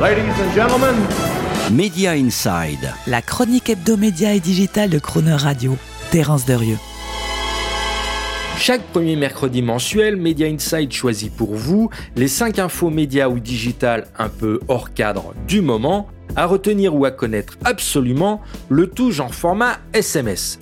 Ladies and gentlemen, Media Inside. La chronique hebdomédia et digitale de Croner Radio. Terence Derieux. Chaque premier mercredi mensuel, Media Inside choisit pour vous les 5 infos médias ou digital un peu hors cadre du moment, à retenir ou à connaître absolument, le tout genre format SMS.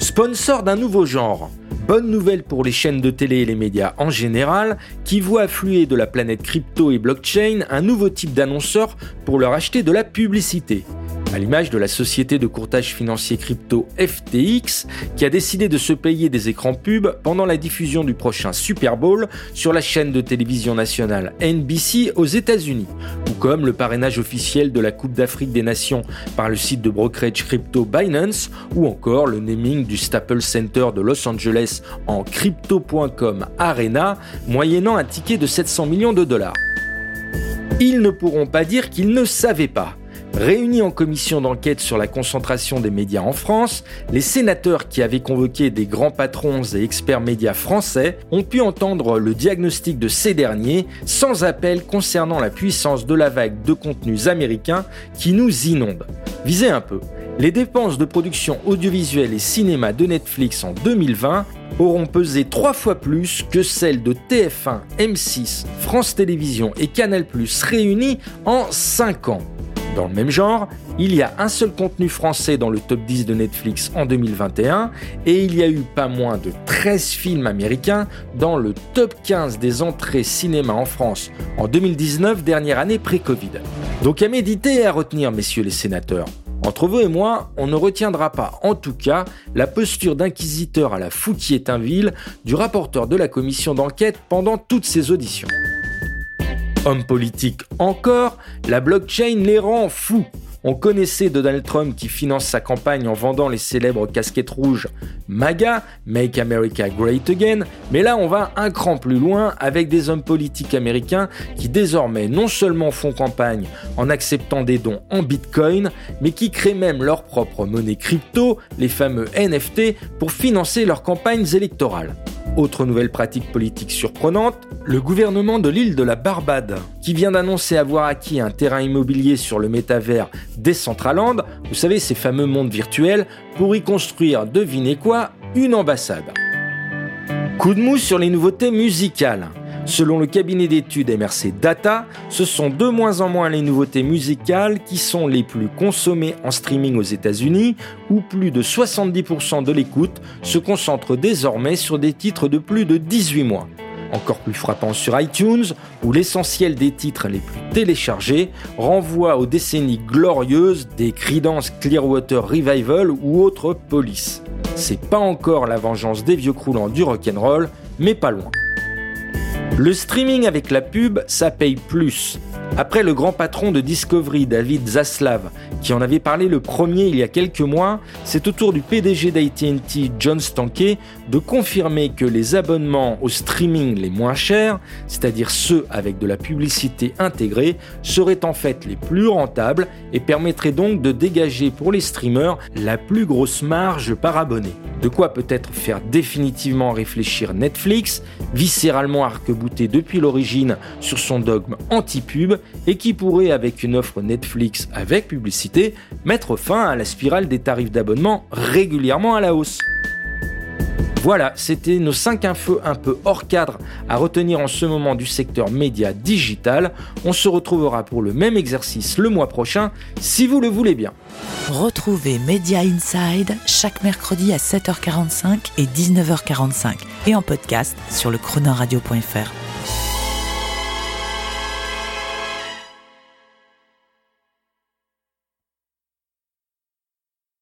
Sponsor d'un nouveau genre, Bonne nouvelle pour les chaînes de télé et les médias en général, qui voient affluer de la planète crypto et blockchain un nouveau type d'annonceurs pour leur acheter de la publicité à l'image de la société de courtage financier crypto FTX, qui a décidé de se payer des écrans pubs pendant la diffusion du prochain Super Bowl sur la chaîne de télévision nationale NBC aux États-Unis, ou comme le parrainage officiel de la Coupe d'Afrique des Nations par le site de brokerage crypto Binance, ou encore le naming du Staples Center de Los Angeles en crypto.com Arena, moyennant un ticket de 700 millions de dollars. Ils ne pourront pas dire qu'ils ne savaient pas. Réunis en commission d'enquête sur la concentration des médias en France, les sénateurs qui avaient convoqué des grands patrons et experts médias français ont pu entendre le diagnostic de ces derniers sans appel concernant la puissance de la vague de contenus américains qui nous inonde. Visez un peu. Les dépenses de production audiovisuelle et cinéma de Netflix en 2020 auront pesé trois fois plus que celles de TF1, M6, France Télévisions et Canal ⁇ réunies en 5 ans. Dans le même genre, il y a un seul contenu français dans le top 10 de Netflix en 2021 et il y a eu pas moins de 13 films américains dans le top 15 des entrées cinéma en France en 2019, dernière année pré-Covid. Donc à méditer et à retenir, messieurs les sénateurs. Entre vous et moi, on ne retiendra pas, en tout cas, la posture d'inquisiteur à la Fouquier-Tinville du rapporteur de la commission d'enquête pendant toutes ces auditions. Homme politique encore, la blockchain les rend fous. On connaissait Donald Trump qui finance sa campagne en vendant les célèbres casquettes rouges MAGA, Make America Great Again, mais là on va un cran plus loin avec des hommes politiques américains qui désormais non seulement font campagne en acceptant des dons en Bitcoin, mais qui créent même leur propre monnaie crypto, les fameux NFT, pour financer leurs campagnes électorales. Autre nouvelle pratique politique surprenante, le gouvernement de l'île de la Barbade, qui vient d'annoncer avoir acquis un terrain immobilier sur le métavers Decentraland, vous savez ces fameux mondes virtuels, pour y construire, devinez quoi, une ambassade. Coup de mousse sur les nouveautés musicales. Selon le cabinet d'études MRC Data, ce sont de moins en moins les nouveautés musicales qui sont les plus consommées en streaming aux États-Unis, où plus de 70% de l'écoute se concentre désormais sur des titres de plus de 18 mois. Encore plus frappant sur iTunes, où l'essentiel des titres les plus téléchargés renvoie aux décennies glorieuses des Creedence Clearwater Revival ou autres polices. C'est pas encore la vengeance des vieux croulants du rock'n'roll, mais pas loin. Le streaming avec la pub, ça paye plus. Après le grand patron de Discovery, David Zaslav, qui en avait parlé le premier il y a quelques mois, c'est au tour du PDG d'AT&T, John Stankey, de confirmer que les abonnements au streaming les moins chers, c'est-à-dire ceux avec de la publicité intégrée, seraient en fait les plus rentables et permettraient donc de dégager pour les streamers la plus grosse marge par abonné. De quoi peut-être faire définitivement réfléchir Netflix, viscéralement arc-bouté depuis l'origine sur son dogme anti-pub et qui pourrait, avec une offre Netflix avec publicité, mettre fin à la spirale des tarifs d'abonnement régulièrement à la hausse. Voilà, c'était nos 5 infos un peu hors cadre à retenir en ce moment du secteur média digital. On se retrouvera pour le même exercice le mois prochain, si vous le voulez bien. Retrouvez Media Inside chaque mercredi à 7h45 et 19h45 et en podcast sur le chronoradio.fr.